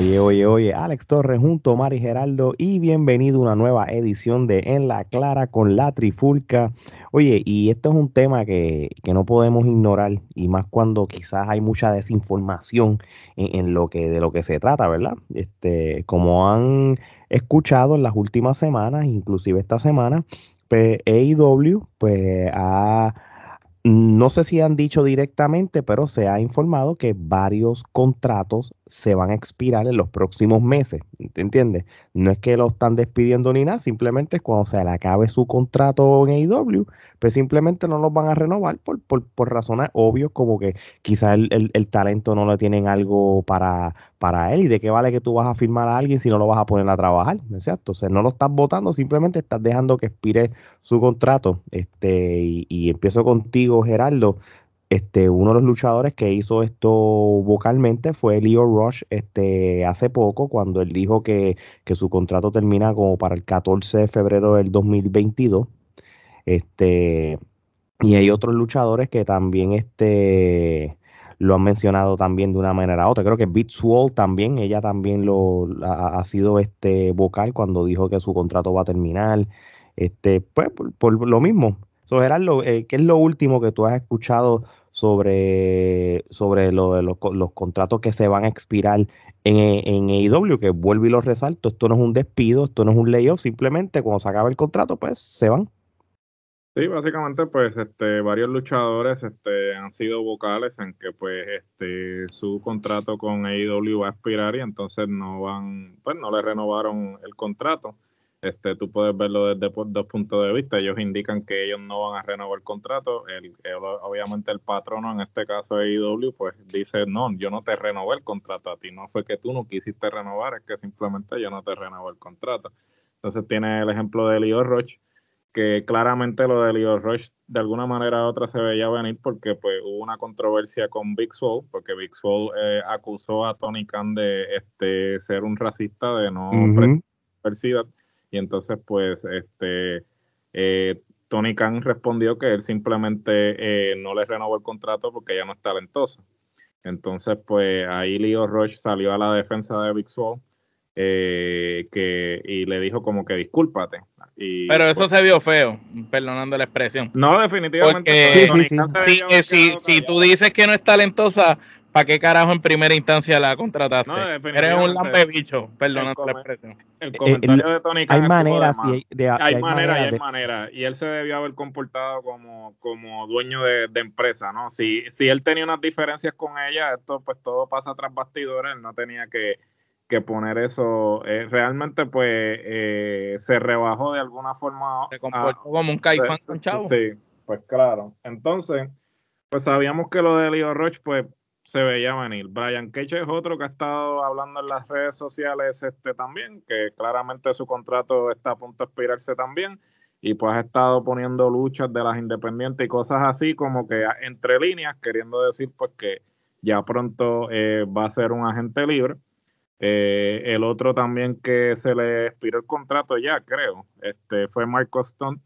Oye, oye, oye, Alex Torres junto a Mari Geraldo y bienvenido a una nueva edición de En la Clara con la Trifulca. Oye, y esto es un tema que, no podemos ignorar y más cuando quizás hay mucha desinformación en, lo que, de lo que se trata, ¿verdad? Este, como han escuchado en las últimas semanas, inclusive esta semana, pues AEW pues no sé si han dicho directamente, pero se ha informado que varios contratos se van a expirar en los próximos meses. ¿Te entiendes? No es que lo están despidiendo ni nada, simplemente es cuando se le acabe su contrato en AEW, pues simplemente no los van a renovar por, por, por razones obvias, como que quizás el, el, talento no le tienen algo para, para él. ¿Y de qué vale que tú vas a firmar a alguien si no lo vas a poner a trabajar? ¿Cierto? O sea, no lo estás votando, simplemente estás dejando que expire su contrato. Este, y, y empiezo contigo, Gerardo este, uno de los luchadores que hizo esto vocalmente fue Leo Rush este, hace poco, cuando él dijo que, su contrato termina como para el 14 de febrero del 2022. Este, y hay otros luchadores que también este, lo han mencionado también de una manera u otra. Creo que Beats Wall también, ella también lo ha, sido este vocal cuando dijo que su contrato va a terminar. Este, pues por, lo mismo. So, Gerardo, eh, ¿qué es lo último que tú has escuchado sobre, sobre lo, los, los contratos que se van a expirar en, en AEW, que vuelvo y lo resalto, esto no es un despido, esto no es un layoff, simplemente cuando se acaba el contrato, pues se van. Sí, básicamente, pues, este, varios luchadores, este, han sido vocales en que, pues, este, su contrato con AEW va a expirar y entonces no van, pues, no le renovaron el contrato. Este, tú puedes verlo desde dos puntos de vista. Ellos indican que ellos no van a renovar el contrato. El, obviamente el patrono, en este caso de IW, pues dice, no, yo no te renové el contrato a ti. No fue que tú no quisiste renovar, es que simplemente yo no te renové el contrato. Entonces tiene el ejemplo de Leo Roche, que claramente lo de Leo Roche de alguna manera u otra se veía venir porque pues hubo una controversia con Big Soul, porque Big Soul eh, acusó a Tony Khan de este, ser un racista, de no uh y entonces, pues, este, eh, Tony Khan respondió que él simplemente eh, no le renovó el contrato porque ella no es talentosa. Entonces, pues ahí Leo Rush salió a la defensa de Big Soul eh, que, y le dijo como que discúlpate. Y, Pero eso pues se vio feo, perdonando la expresión. No, definitivamente. Porque si, si tú dices que no es talentosa, ¿para qué carajo en primera instancia la contrataste? Eres un lampe bicho, perdónate la expresión. El comentario de Tony Khan Hay maneras, hay, hay, manera, y hay manera. Y él se debió haber comportado como, como dueño de, empresa, ¿no? Si, si él tenía unas diferencias con ella, esto pues todo pasa tras bastidores, él no tenía que, poner eso. Eh, realmente pues eh, se rebajó de alguna forma. Se comportó como un caifán con chavo. Sí, pues claro. Entonces, pues sabíamos que lo de Leo Roche, pues se veía venir. Brian Cage es otro que ha estado hablando en las redes sociales este también, que claramente su contrato está a punto de expirarse también, y pues ha estado poniendo luchas de las independientes y cosas así como que entre líneas, queriendo decir pues que ya pronto eh, va a ser un agente libre. Eh, el otro también que se le expiró el contrato ya, creo, este fue Marco Stunt,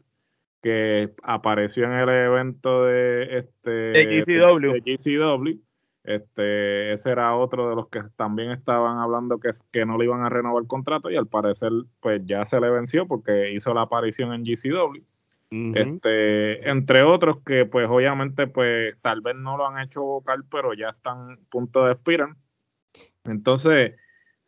que apareció en el evento de este de GCW. De GCW este, ese era otro de los que también estaban hablando que, que no le iban a renovar el contrato y al parecer pues ya se le venció porque hizo la aparición en GCW. este, entre otros que pues obviamente pues tal vez no lo han hecho vocal pero ya están a punto de expirar. Entonces,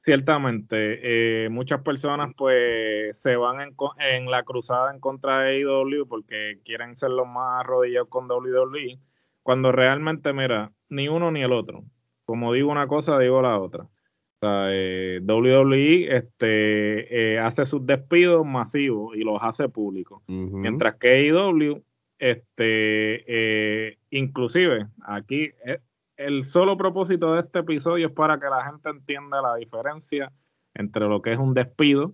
ciertamente, eh, muchas personas pues se van en, en, la cruzada en contra de AEW porque quieren ser los más arrodillados con WWE cuando realmente, mira, ni uno ni el otro. Como digo una cosa, digo la otra. O sea, eh, WWE este, eh, hace sus despidos masivos y los hace públicos. Mientras que AEW, este, eh, inclusive, aquí el solo propósito de este episodio es para que la gente entienda la diferencia entre lo que es un despido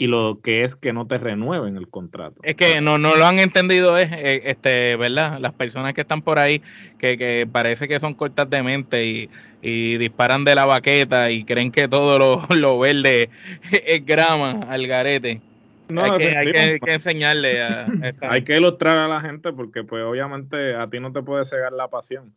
y lo que es que no te renueven el contrato. Es que no, no lo han entendido, es, eh, este, ¿verdad? Las personas que están por ahí, que, que parece que son cortas de mente y, disparan de la baqueta y creen que todo lo, lo verde es grama al garete. No, hay, que, hay que, enseñarle a hay que ilustrar a la gente porque pues obviamente a ti no te puede cegar la pasión.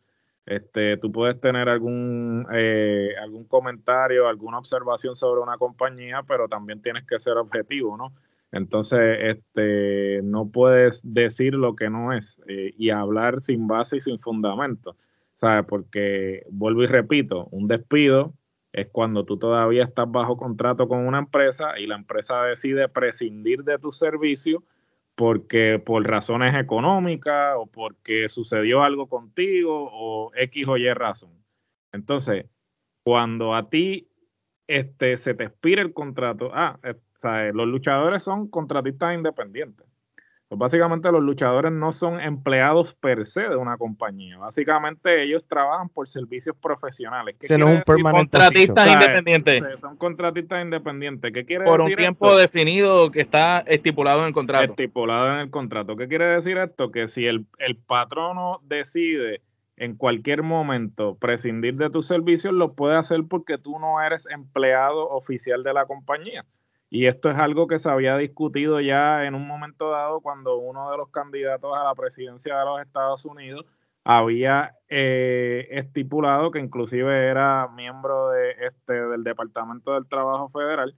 Este, tú puedes tener algún, eh, algún comentario, alguna observación sobre una compañía, pero también tienes que ser objetivo, ¿no? Entonces, este, no puedes decir lo que no es eh, y hablar sin base y sin fundamento, ¿sabes? Porque, vuelvo y repito, un despido es cuando tú todavía estás bajo contrato con una empresa y la empresa decide prescindir de tu servicio porque por razones económicas o porque sucedió algo contigo o X o Y razón. Entonces, cuando a ti este, se te expira el contrato, ah, eh, los luchadores son contratistas independientes. Pues básicamente los luchadores no son empleados per se de una compañía. Básicamente ellos trabajan por servicios profesionales. ¿Qué no un contratistas independientes. Son contratistas independientes. ¿Qué quiere por un tiempo definido que está estipulado en el contrato. Estipulado en el contrato. ¿Qué quiere decir esto? Que si el, el patrono decide en cualquier momento prescindir de tus servicios, lo puede hacer porque tú no eres empleado oficial de la compañía. Y esto es algo que se había discutido ya en un momento dado cuando uno de los candidatos a la presidencia de los Estados Unidos había eh, estipulado que inclusive era miembro de este del Departamento del Trabajo Federal,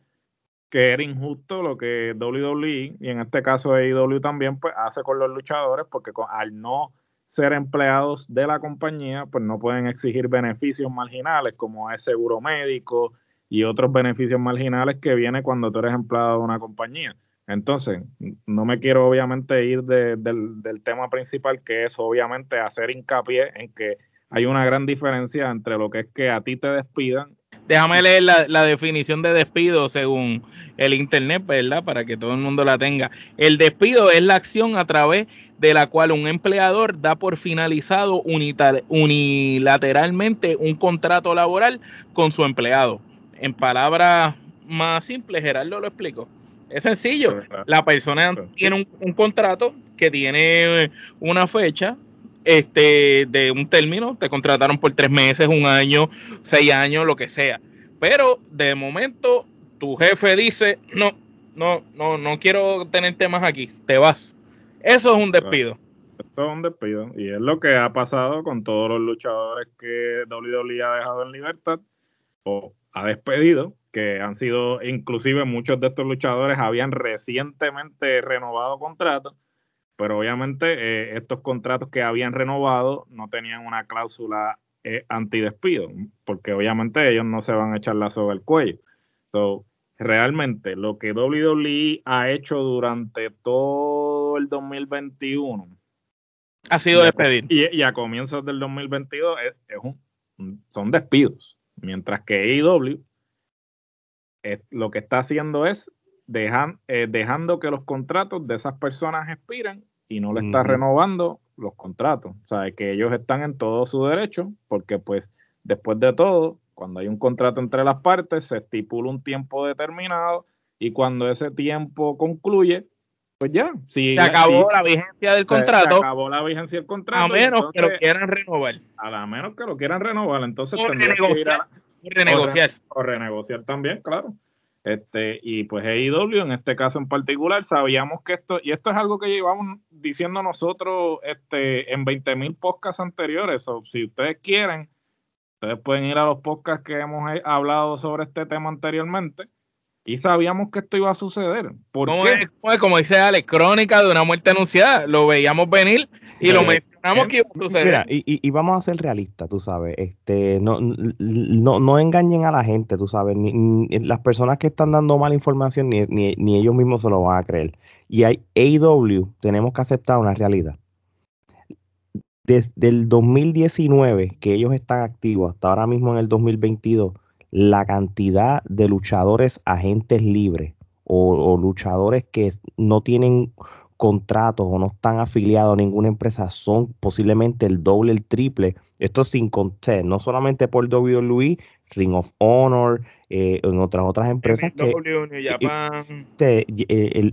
que era injusto lo que WWE y en este caso AEW también pues hace con los luchadores porque al no ser empleados de la compañía pues no pueden exigir beneficios marginales como es seguro médico, y otros beneficios marginales que viene cuando tú eres empleado de una compañía. Entonces, no me quiero obviamente ir del, del, tema principal, que es obviamente hacer hincapié en que hay una gran diferencia entre lo que es que a ti te despidan. Déjame leer la, la, definición de despido según el Internet, ¿verdad? Para que todo el mundo la tenga. El despido es la acción a través de la cual un empleador da por finalizado unilateralmente un contrato laboral con su empleado en palabras más simples, Gerardo lo explico. Es sencillo. La persona tiene un, contrato que tiene una fecha este, de un término. Te contrataron por tres meses, un año, seis años, lo que sea. Pero de momento tu jefe dice, no, no, no, no quiero tener temas aquí. Te vas. Eso es un despido. Esto es un despido. Y es lo que ha pasado con todos los luchadores que WWE ha dejado en libertad o ha despedido, que han sido, inclusive muchos de estos luchadores habían recientemente renovado contratos, pero obviamente eh, estos contratos que habían renovado no tenían una cláusula eh, antidespido, porque obviamente ellos no se van a echar la soga al cuello. So, realmente lo que WWE ha hecho durante todo el 2021 ha sido despedir. Y, a comienzos del 2022 es, un, son despidos. Mientras que AEW lo que está haciendo es eh, dejando que los contratos de esas personas expiren y no le está renovando los contratos. O sea, que ellos están en todo su derecho, porque pues después de todo, cuando hay un contrato entre las partes, se estipula un tiempo determinado y cuando ese tiempo concluye, pues ya. Si, se acabó la vigencia del contrato. Se, acabó la vigencia del contrato. A menos que lo quieran renovar. A menos que lo quieran renovar. Entonces o renegociar. renegociar. O, renegociar también, claro. Este, y pues AEW en este caso en particular, sabíamos que esto, y esto es algo que llevamos diciendo nosotros este, en 20.000 podcasts anteriores, o si ustedes quieren, ustedes pueden ir a los podcasts que hemos hablado sobre este tema anteriormente, y sabíamos que esto iba a suceder. ¿Por qué? como dice Ale, crónica de una muerte anunciada. Lo veíamos venir y lo mencionamos que iba a suceder. Mira, y, y, vamos a ser realistas, tú sabes. Este, no, no, no engañen a la gente, tú sabes. Ni, las personas que están dando mala información, ni, ni, ellos mismos se lo van a creer. Y hay AEW, tenemos que aceptar una realidad. Desde el 2019, que ellos están activos, hasta ahora mismo en el 2022 la cantidad de luchadores agentes libres o, luchadores que no tienen contratos o no están afiliados a ninguna empresa son posiblemente el doble, el triple. Esto sin contar, no solamente por WWE, Ring of Honor, eh, en otras otras empresas que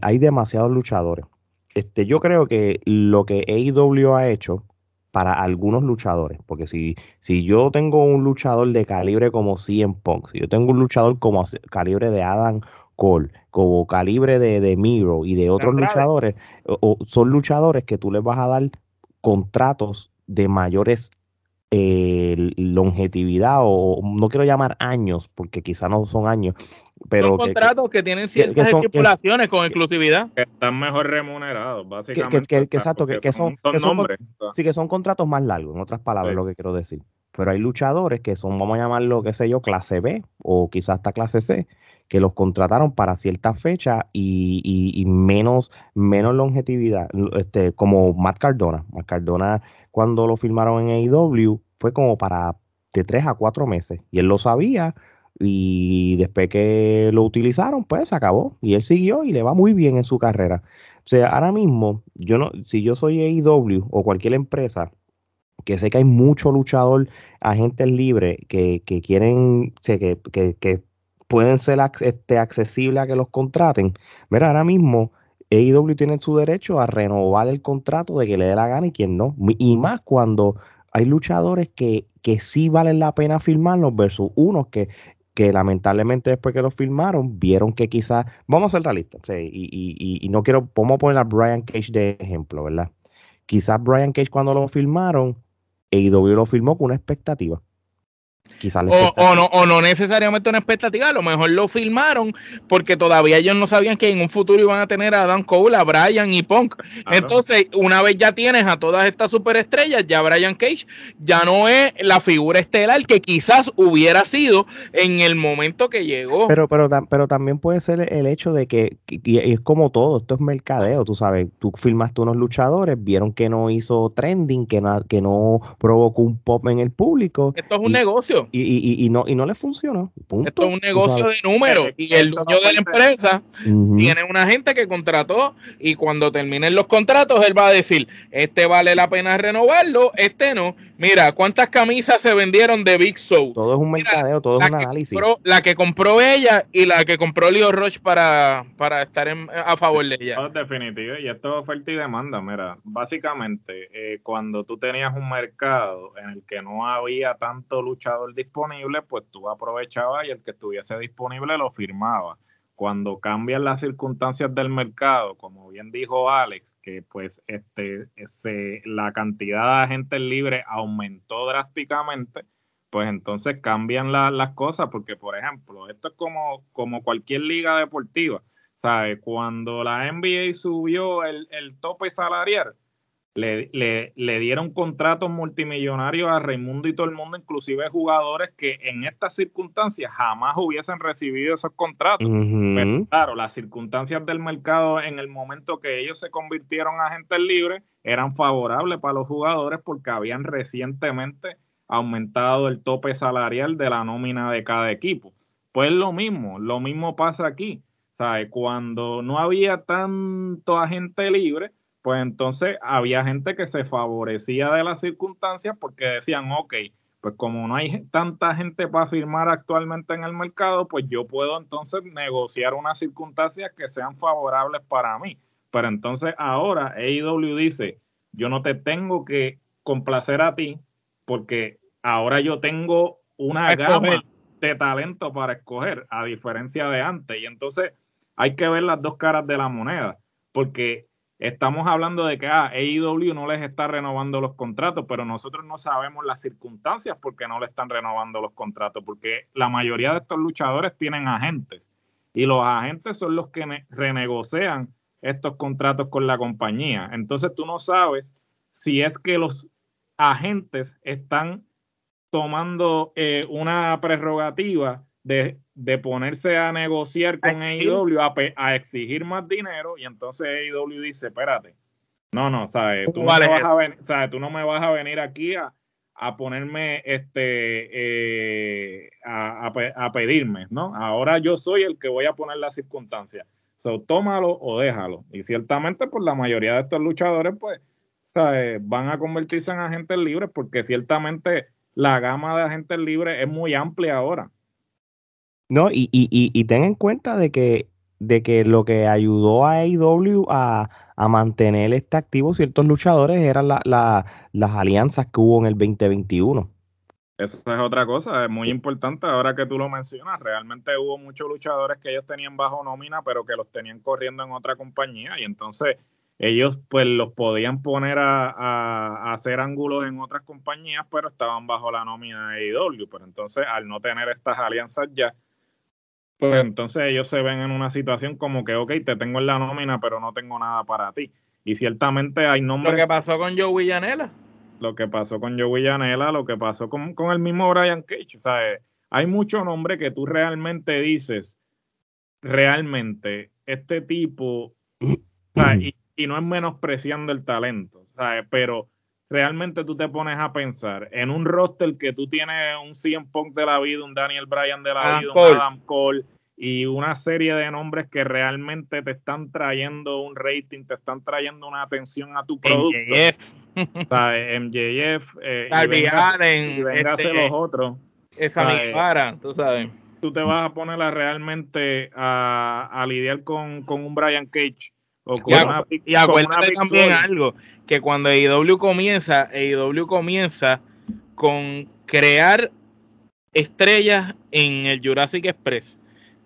hay demasiados luchadores. Este, yo creo que lo que AEW ha hecho para algunos luchadores. Porque si, si yo tengo un luchador de calibre como CM Punk, si yo tengo un luchador como calibre de Adam Cole, como calibre de, de Miro y de otros luchadores, o, son luchadores que tú les vas a dar contratos de mayores eh, longevidad o no quiero llamar años, porque quizá no son años, pero... Son contratos que, tienen ciertas estipulaciones con exclusividad. Que están mejor remunerados, básicamente. Que, exacto, que, son, son, sí, que son contratos más largos, en otras palabras, lo que quiero decir. Pero hay luchadores que son, vamos a llamarlo, qué sé yo, clase B o quizás hasta clase C, que los contrataron para cierta fecha y, menos, menos longevidad, este, como Matt Cardona. Matt Cardona, cuando lo firmaron en AEW, fue como para de tres a cuatro meses. Y él lo sabía, y después que lo utilizaron, pues se acabó. Y él siguió y le va muy bien en su carrera. O sea, ahora mismo, yo no, si yo soy AEW o cualquier empresa, que sé que hay mucho luchador, agentes libres que, que quieren, que, que, que pueden ser este, accesibles a que los contraten. Mira, ahora mismo AEW tiene su derecho a renovar el contrato de que le dé la gana y quien no. Y más cuando hay luchadores que, que sí valen la pena firmarlos versus unos que, que lamentablemente después que los firmaron vieron que quizás, vamos a ser realistas, y, y, y, no quiero, vamos a poner a Brian Cage de ejemplo, ¿verdad? Quizás Brian Cage cuando lo firmaron, AEW lo firmó con una expectativa o, no, o no necesariamente una expectativa, a lo mejor lo filmaron porque todavía ellos no sabían que en un futuro iban a tener a Dan Cole, a Brian y Punk. Entonces, una vez ya tienes a todas estas superestrellas, ya Brian Cage ya no es la figura estelar que quizás hubiera sido en el momento que llegó. Pero, pero, pero también puede ser el hecho de que, y es como todo, esto es mercadeo, tú sabes, tú filmaste unos luchadores, vieron que no hizo trending, que no, que no provocó un pop en el público. Esto es un negocio. Y, no, y no le funcionó. Esto es un negocio de números. Y el dueño de la empresa tiene una gente que contrató y cuando terminen los contratos, él va a decir, este vale la pena renovarlo, este no. Mira, ¿cuántas camisas se vendieron de Big Show? Todo es un mercadeo, todo es un análisis. la que compró ella y la que compró Leo Roche para, para estar a favor de ella. definitivo, y esto es oferta y demanda. Mira, básicamente, eh, cuando tú tenías un mercado en el que no había tanto luchador disponible, pues tú aprovechabas y el que estuviese disponible lo firmaba. Cuando cambian las circunstancias del mercado, como bien dijo Alex, que pues este, ese, la cantidad de agentes libres aumentó drásticamente, pues entonces cambian las cosas, porque por ejemplo, esto es como, como cualquier liga deportiva. ¿Sabe? Cuando la NBA subió el, el tope salarial, le, le, le, dieron contratos multimillonarios a Raimundo y todo el mundo, inclusive jugadores que en estas circunstancias jamás hubiesen recibido esos contratos. Pero claro, las circunstancias del mercado en el momento que ellos se convirtieron a agentes libres eran favorables para los jugadores porque habían recientemente aumentado el tope salarial de la nómina de cada equipo. Pues lo mismo, lo mismo pasa aquí. ¿sabe? Cuando no había tanto agente libre, pues entonces había gente que se favorecía de las circunstancias porque decían, ok, pues como no hay tanta gente para firmar actualmente en el mercado, pues yo puedo entonces negociar unas circunstancias que sean favorables para mí. Pero entonces ahora AEW dice, yo no te tengo que complacer a ti porque ahora yo tengo una gama de talento para escoger, a diferencia de antes. Y entonces hay que ver las dos caras de la moneda, porque estamos hablando de que ah, AEW no les está renovando los contratos, pero nosotros no sabemos las circunstancias por qué no le están renovando los contratos, porque la mayoría de estos luchadores tienen agentes y los agentes son los que renegocian estos contratos con la compañía. Entonces tú no sabes si es que los agentes están tomando eh, una prerrogativa de, ponerse a negociar con AEW, a, exigir más dinero, y entonces AEW dice, espérate, no, no, ¿sabes? Tú, no me vas a venir, tú no me vas a venir aquí a, ponerme, este, eh, a, pedirme, ¿no? Ahora yo soy el que voy a poner las circunstancias. So, tómalo o déjalo. Y ciertamente, pues la mayoría de estos luchadores, pues, van a convertirse en agentes libres porque ciertamente la gama de agentes libres es muy amplia ahora. No, y, y, y, ten en cuenta de que, de que lo que ayudó a AEW a, a mantener este activo ciertos luchadores eran las alianzas que hubo en el 2021. Eso es otra cosa, es muy importante ahora que tú lo mencionas. Realmente hubo muchos luchadores que ellos tenían bajo nómina, pero que los tenían corriendo en otra compañía. Y entonces ellos pues los podían poner a, hacer ángulos en otras compañías, pero estaban bajo la nómina de AEW. Pero entonces, al no tener estas alianzas ya, pues entonces ellos se ven en una situación como que, ok, te tengo en la nómina, pero no tengo nada para ti. Y ciertamente hay nombres... Lo que pasó con Joe Villanela. Lo que pasó con Joe Villanela, lo que pasó con, el mismo Brian Cage. O sea, eh, hay muchos nombres que tú realmente dices, realmente, este tipo... y, y no es menospreciando el talento, ¿sabes? Pero realmente tú te pones a pensar en un roster que tú tienes un CM Punk de la vida, un Daniel Bryan de la vida, un Adam Cole y una serie de nombres que realmente te están trayendo un rating, te están trayendo una atención a tu producto. MJF, ¿sabes? MJF eh, y Allen, este, los otros. Esa para, tú sabes. Tú te vas a poner a realmente a, a lidiar con, con un Brian Cage y, acuérdate también algo, que cuando AEW comienza, AEW comienza con crear estrellas en el Jurassic Express,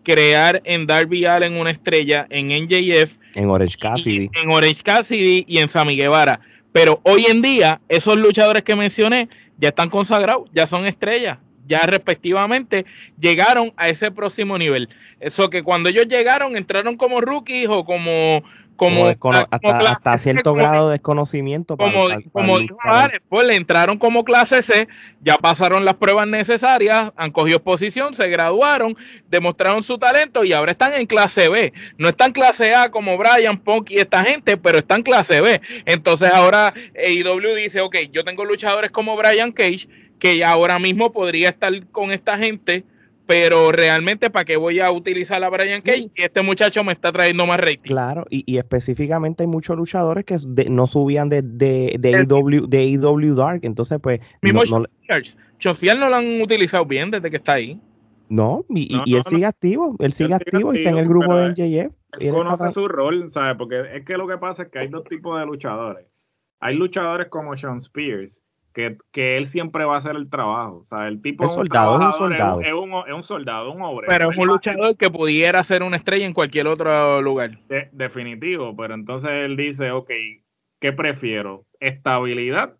crear en Darby Allen una estrella, en NJF, en Orange Cassidy, en Orange Cassidy y en Sammy Guevara. Pero hoy en día, esos luchadores que mencioné ya están consagrados, ya son estrellas ya respectivamente llegaron a ese próximo nivel. Eso que cuando ellos llegaron entraron como rookies o como como, hasta, cierto grado de desconocimiento. como, como pues le entraron como clase C, ya pasaron las pruebas necesarias, han cogido posición, se graduaron, demostraron su talento y ahora están en clase B. No están en clase A como Brian Punk y esta gente, pero están clase B. Entonces ahora AEW dice, ok, yo tengo luchadores como Brian Cage, que ahora mismo podría estar con esta gente pero realmente para qué voy a utilizar a Brian Cage y este muchacho me está trayendo más rating. Claro, y, específicamente hay muchos luchadores que no subían de, de, de, EW, de EW Dark, entonces pues... Mismo no, no, lo han utilizado bien desde que está ahí. No, y, él sigue activo, él sigue, activo, y está en el grupo de MJF. Él conoce su rol, ¿sabes? Porque es que lo que pasa es que hay dos tipos de luchadores. Hay luchadores como Sean Spears, que, él siempre va a hacer el trabajo. O sea, el tipo es, un soldado, es un soldado. Es un, es un, soldado, un obrero. Pero es un luchador que pudiera ser una estrella en cualquier otro lugar. definitivo, pero entonces él dice, ok, ¿qué prefiero? ¿Estabilidad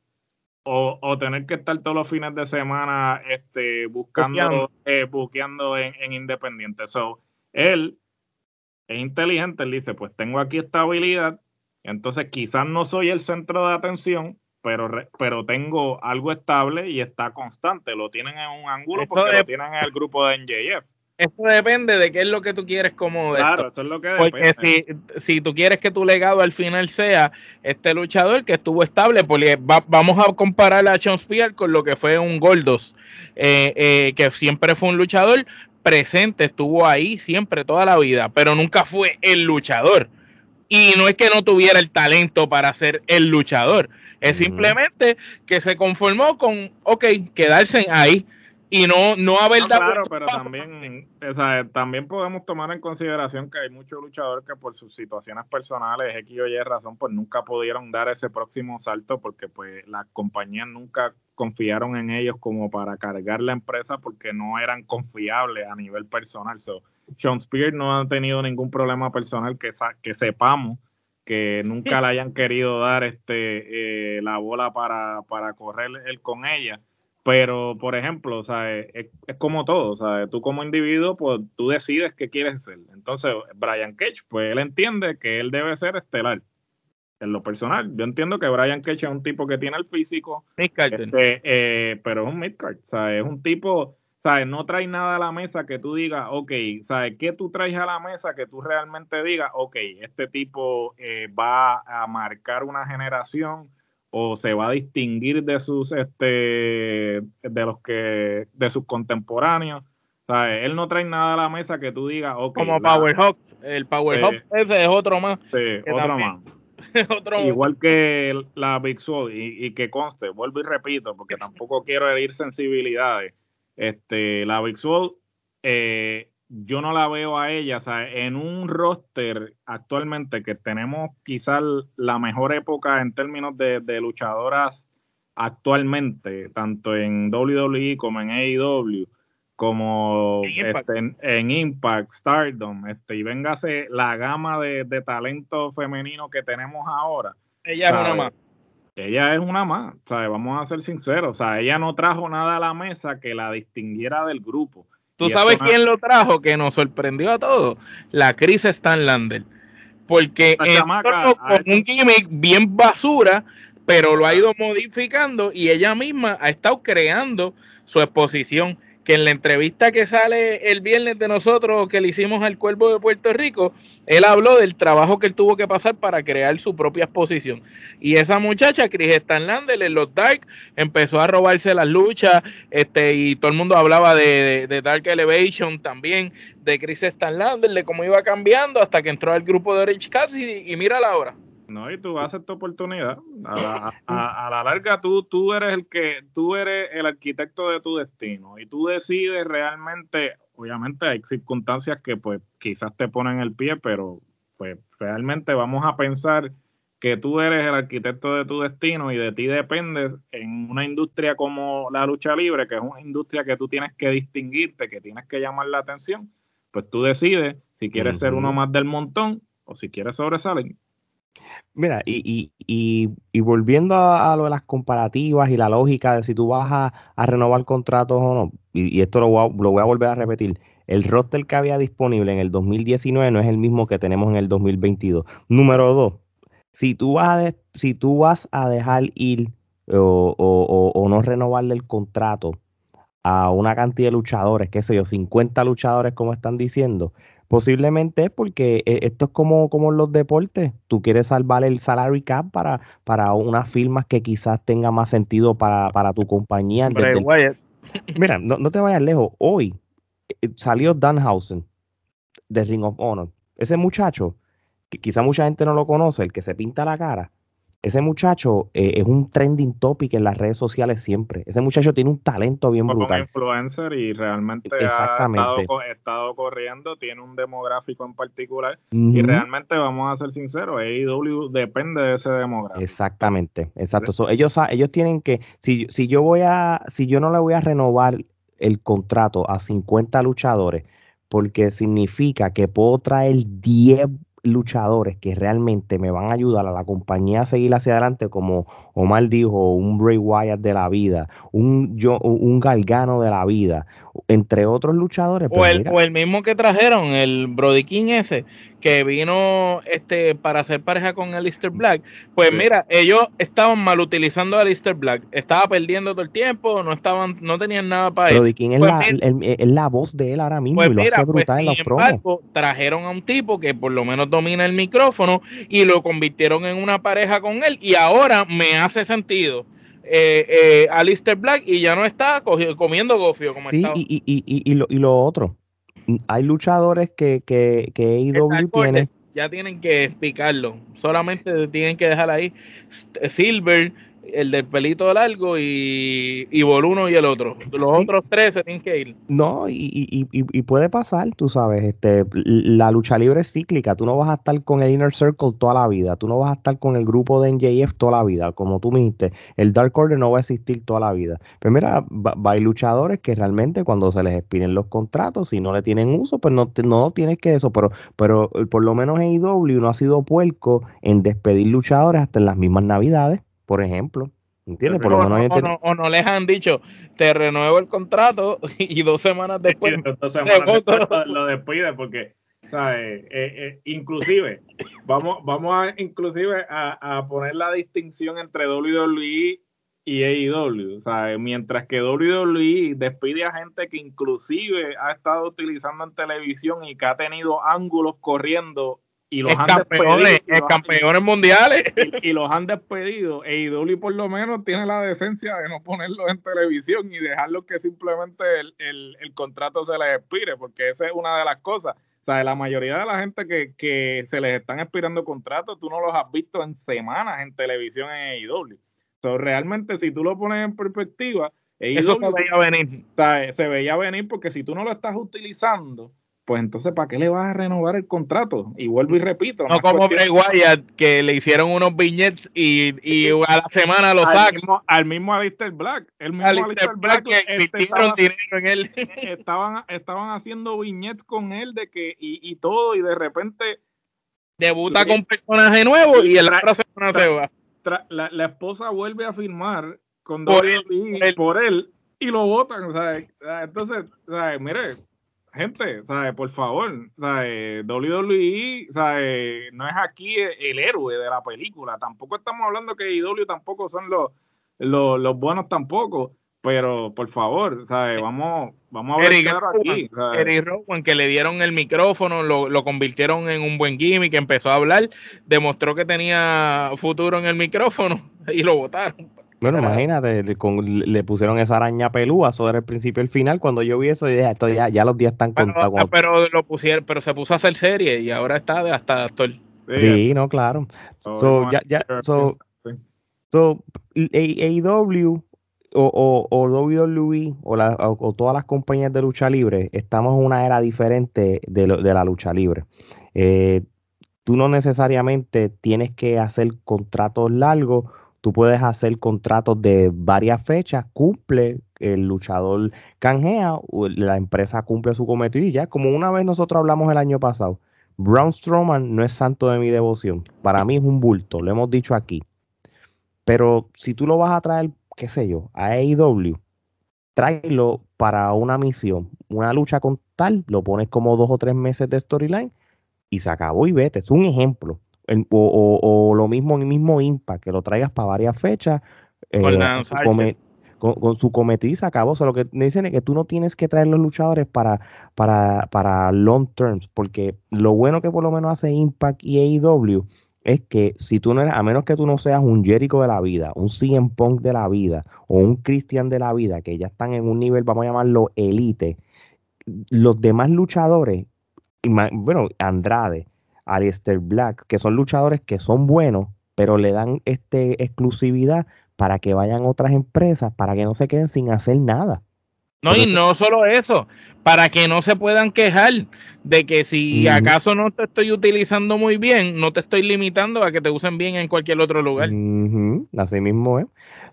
o, o, tener que estar todos los fines de semana este, buscando, buqueando eh, en, en Independiente? So, él es inteligente, él dice, pues tengo aquí estabilidad, entonces quizás no soy el centro de atención, pero, pero tengo algo estable y está constante. Lo tienen en un ángulo porque lo tienen en el grupo de NJF. Eso depende de qué es lo que tú quieres como de Claro, eso es lo que Porque si, si, tú quieres que tu legado al final sea este luchador que estuvo estable, porque vamos a comparar a Sean Spear con lo que fue un Goldos, eh, eh, que siempre fue un luchador presente, estuvo ahí siempre, toda la vida, pero nunca fue el luchador. Y no es que no tuviera el talento para ser el luchador, es simplemente que se conformó con, ok, quedarse ahí y no, no haber dado. Claro, pero también, también podemos tomar en consideración que hay muchos luchadores que por sus situaciones personales, X o Y razón, pues nunca pudieron dar ese próximo salto porque pues las compañías nunca confiaron en ellos como para cargar la empresa porque no eran confiables a nivel personal. So, Sean Spears no ha tenido ningún problema personal que, que sepamos que nunca le hayan querido dar este eh, la bola para, para correr él con ella. Pero, por ejemplo, o sea, es, como todo, sea, tú como individuo, pues tú decides qué quieres ser. Entonces, Brian Cage, pues él entiende que él debe ser estelar. En lo personal, yo entiendo que Brian Cage es un tipo que tiene el físico, este, eh, pero es un midcard, o sea, es un tipo, ¿sabes? No trae nada a la mesa que tú digas, ok, ¿sabes? ¿Qué tú traes a la mesa que tú realmente digas, ok, este tipo eh, va a marcar una generación o se va a distinguir de sus, este, de los que, de sus contemporáneos? ¿Sabes? Él no trae nada a la mesa que tú digas, ok. Como Powerhawks, el Powerhawks ese es otro más. Sí, otro más. Igual que la Big Soul, y, y, que conste, vuelvo y repito, porque tampoco quiero herir sensibilidades este, la Big Swole, eh, yo no la veo a ella, o sea, en un roster actualmente que tenemos quizás la mejor época en términos de, luchadoras actualmente, tanto en WWE como en AEW, como en Impact, Stardom, este, y véngase la gama de, talento femenino que tenemos ahora. Ella es una más. Ella es una más, vamos a ser sinceros, o sea, ella no trajo nada a la mesa que la distinguiera del grupo. ¿Tú sabes quién lo trajo que nos sorprendió a todos? La Chris Stanlander. Porque con un gimmick bien basura, pero lo ha ido modificando y ella misma ha estado creando su exposición que en la entrevista que sale el viernes de nosotros, que le hicimos al Cuervo de Puerto Rico, él habló del trabajo que él tuvo que pasar para crear su propia exposición. Y esa muchacha, Chris Stanlander, en los Dark, empezó a robarse las luchas, este, y todo el mundo hablaba de, Dark Elevation también, de Chris Stanlander, de cómo iba cambiando hasta que entró al grupo de Rich Cats y, y mira la hora. No, y tú vas a hacer tu oportunidad. A la, larga, tú, tú eres el que, tú eres el arquitecto de tu destino y tú decides realmente, obviamente hay circunstancias que pues quizás te ponen el pie, pero pues realmente vamos a pensar que tú eres el arquitecto de tu destino y de ti depende en una industria como la lucha libre, que es una industria que tú tienes que distinguirte, que tienes que llamar la atención, pues tú decides si quieres ser uno más del montón o si quieres sobresalir. Mira, y, y, y, volviendo a, lo de las comparativas y la lógica de si tú vas a, renovar contratos o no, y, esto lo voy, a, lo voy, a, volver a repetir, el roster que había disponible en el 2019 no es el mismo que tenemos en el 2022. Número dos, si tú vas a, si tú vas a dejar ir o, o, o no renovarle el contrato a una cantidad de luchadores, qué sé yo, 50 luchadores como están diciendo, Posiblemente es porque eh, esto es como, como los deportes. Tú quieres salvar el salary cap para, para unas firmas que quizás tenga más sentido para, tu compañía. Mira, no, te vayas lejos. Hoy eh, salió Danhausen de Ring of Honor. Ese muchacho, que quizá mucha gente no lo conoce, el que se pinta la cara, ese muchacho eh, es un trending topic en las redes sociales siempre. Ese muchacho tiene un talento bien brutal. Como influencer y realmente Exactamente. ha estado, corriendo, tiene un demográfico en particular. Y realmente, vamos a ser sinceros, AEW depende de ese demográfico. Exactamente, exacto. ellos, ellos tienen que, si, si yo voy a, si yo no le voy a renovar el contrato a 50 luchadores, porque significa que puedo traer 10 luchadores que realmente me van a ayudar a la compañía a seguir hacia adelante, como Omar dijo, un Bray Wyatt de la vida, un, yo, un Galgano de la vida, entre otros luchadores. O, el, o el, mismo que trajeron, el Brody King ese, que vino este para hacer pareja con Alistair Black. Pues mira, ellos estaban mal utilizando a Alistair Black, estaba perdiendo todo el tiempo, no estaban, no tenían nada para él. Brody King es, pues la, voz de él ahora mismo pues y lo hace pues brutal en los embargo, Trajeron a un tipo que por lo menos domina el micrófono y lo convirtieron en una pareja con él y ahora me hace sentido eh, eh, Alistair Black y ya no está comiendo gofio como sí, Y, y, y, lo, y lo otro, hay luchadores que, que, que AEW tiene. Ya tienen que explicarlo, solamente tienen que dejar ahí. Silver el del pelito largo y, y Boluno y el otro. Los otros tres se tienen que ir. No, y, y, y, puede pasar, tú sabes, este, la lucha libre es cíclica. Tú no vas a estar con el Inner Circle toda la vida. Tú no vas a estar con el grupo de NJF toda la vida. Como tú me dijiste, el Dark Order no va a existir toda la vida. Pero mira, va, hay luchadores que realmente cuando se les expiren los contratos, si no le tienen uso, pues no, no tienes que eso. Pero, pero por lo menos AEW no ha sido puerco en despedir luchadores hasta en las mismas navidades por ejemplo. ¿Entiendes? Por lo menos o, no, o, no, les han dicho, te renuevo el contrato y dos semanas después, dos semanas después lo despide porque, ¿sabes? Eh, eh, inclusive, vamos, vamos a inclusive a, a, poner la distinción entre WWE y AEW, ¿sabes? Mientras que WWE despide a gente que inclusive ha estado utilizando en televisión y que ha tenido ángulos corriendo y los han campeones, despedido, campeones mundiales. Y, los han despedido. E IW por lo menos tiene la decencia de no ponerlos en televisión y dejarlo que simplemente el, contrato se les expire, porque esa es una de las cosas. O sea, la mayoría de la gente que, se les están expirando contratos, tú no los has visto en semanas en televisión en AEW. So, realmente, si tú lo pones en perspectiva, eso se veía venir. se veía venir porque si tú no lo estás utilizando, pues entonces ¿para qué le vas a renovar el contrato? Y vuelvo y repito. No, como Bray Wyatt, que le hicieron unos viñetes y, y a la semana lo sacan. Al mismo Alistair Black. El mismo Alistair, Black, que este, dinero en él. Estaban, estaban haciendo viñetes con él de que y, y todo y de repente debuta con personaje nuevo y el otra semana se va. La, la, esposa vuelve a firmar con por él, por él y lo votan. O sea, entonces, sea, mire, gente, ¿sabe? por favor, ¿sabe? WWE ¿sabe? no es aquí el héroe de la película. Tampoco estamos hablando que IW tampoco son los, los, los buenos tampoco. Pero por favor, ¿sabe? vamos, vamos a ver Eric aquí. Eric Rowan, que le dieron el micrófono, lo, lo, convirtieron en un buen gimmick, empezó a hablar, demostró que tenía futuro en el micrófono y lo votaron. Bueno, imagínate, le, pusieron esa araña pelúa sobre el principio y el final. Cuando yo vi eso, dije, esto ya, ya los días están contados. Ah, pero lo pusieron, pero se puso a hacer serie y ahora está de hasta actor. Sí, no, claro. So, ya, ya, so, so, AEW o, o, WWE o, la, o, todas las compañías de lucha libre, estamos en una era diferente de, de la lucha libre. Eh, tú no necesariamente tienes que hacer contratos largos Tú puedes hacer contratos de varias fechas, cumple, el luchador canjea, la empresa cumple su cometido y ya, como una vez nosotros hablamos el año pasado, Braun Strowman no es santo de mi devoción. Para mí es un bulto, lo hemos dicho aquí. Pero si tú lo vas a traer, qué sé yo, a AEW, tráelo para una misión, una lucha con tal, lo pones como dos o tres meses de storyline y se acabó y vete. Es un ejemplo o, lo mismo en el mismo Impact, que lo traigas para varias fechas. Eh, con, su cometido y se acabó. O lo que me dicen es que tú no tienes que traer los luchadores para, para, para long terms, porque lo bueno que por lo menos hace Impact y AEW es que si tú no eres, a menos que tú no seas un Jericho de la vida, un CM Punk de la vida o un Christian de la vida, que ya están en un nivel, vamos a llamarlo elite, los demás luchadores, bueno, Andrade, Alistair Black, que son luchadores que son buenos, pero le dan este exclusividad para que vayan otras empresas, para que no se queden sin hacer nada. No, y no solo eso, para que no se puedan quejar de que si acaso no te estoy utilizando muy bien, no te estoy limitando a que te usen bien en cualquier otro lugar. Así mismo es.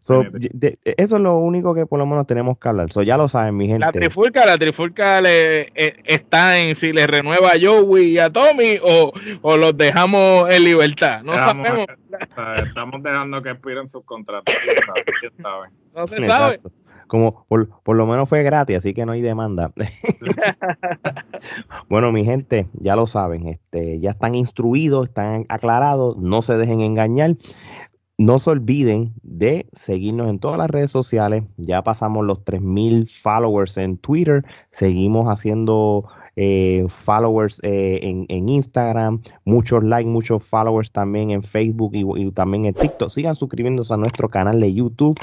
eso es lo único que por lo menos tenemos que hablar. So, ya lo saben, mi gente. La trifulca, la trifulca le, eh, está en si le renueva a Joey y a Tommy o, o los dejamos en libertad. No sabemos. Estamos dejando que expiren sus contratos. No se sabe como por, lo menos fue gratis, así que no hay demanda. bueno, mi gente, ya lo saben, este, ya están instruidos, están aclarados, no se dejen engañar. No se olviden de seguirnos en todas las redes sociales. Ya pasamos los 3000 followers en Twitter. Seguimos haciendo eh, followers eh, en, Instagram, muchos likes, muchos followers también en Facebook y, y, también en TikTok. Sigan suscribiéndose a nuestro canal de YouTube.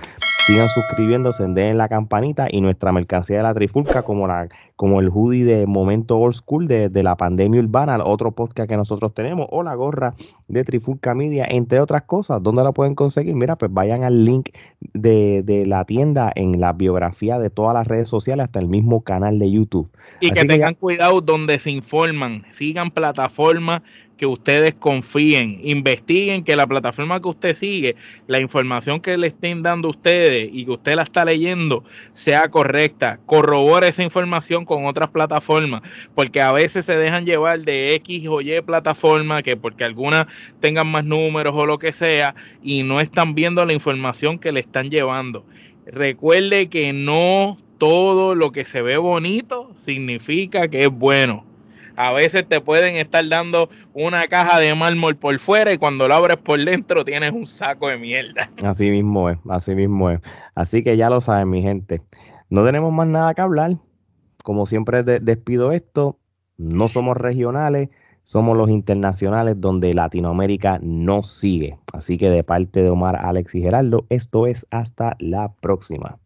Sigan suscribiéndose, den la campanita y nuestra mercancía de la trifulca, como, la, como el hoodie de Momento Old School de, de la pandemia urbana, otro podcast que nosotros tenemos, o la gorra de Trifulca Media, entre otras cosas. ¿Dónde la pueden conseguir? Mira, pues vayan al link de, de la tienda en la biografía de todas las redes sociales, hasta el mismo canal de YouTube. Y que tengan cuidado donde se informan, sigan plataformas que ustedes confíen, investiguen que la plataforma que usted sigue, la información que le estén dando ustedes y que usted la está leyendo sea correcta. Corrobore esa información con otras plataformas, porque a veces se dejan llevar de X o Y plataforma, que porque algunas tengan más números o lo que sea, y no están viendo la información que le están llevando. Recuerde que no todo lo que se ve bonito significa que es bueno a veces te pueden estar dando una caja de mármol por fuera y cuando lo abres por dentro tienes un saco de mierda. Así mismo es, así mismo es. Así que ya lo saben, mi gente. No tenemos más nada que hablar. Como siempre despido esto. No somos regionales, somos los internacionales donde Latinoamérica no sigue. Así que de parte de Omar, Alex y Geraldo, esto es hasta la próxima.